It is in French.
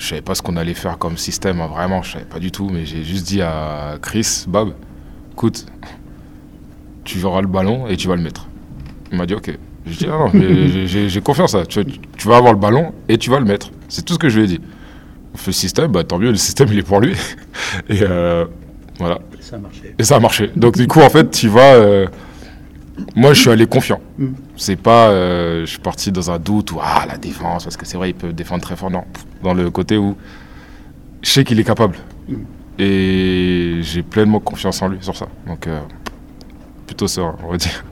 je savais pas ce qu'on allait faire comme système, hein, vraiment, je savais pas du tout, mais j'ai juste dit à Chris, Bob, écoute, tu verras le ballon et tu vas le mettre. Il m'a dit ok. Je dis ah non, mais j'ai- confiance, ça. Tu, tu vas avoir le ballon et tu vas le mettre. C'est tout ce que je lui ai dit. On fait le système, bah tant mieux, le système il est pour lui. Et euh, voilà. Ça a marché. Et ça a marché. Donc du coup, en fait, tu vas. euh, moi, je suis allé confiant. Mm. C'est pas. euh, je suis parti dans un doute ou ah la défense parce que c'est vrai, il peut défendre très fort. Non, dans le côté où je sais qu'il est capable. Mm. Et j'ai pleinement confiance en lui sur ça. Donc euh, plutôt ça, on va dire.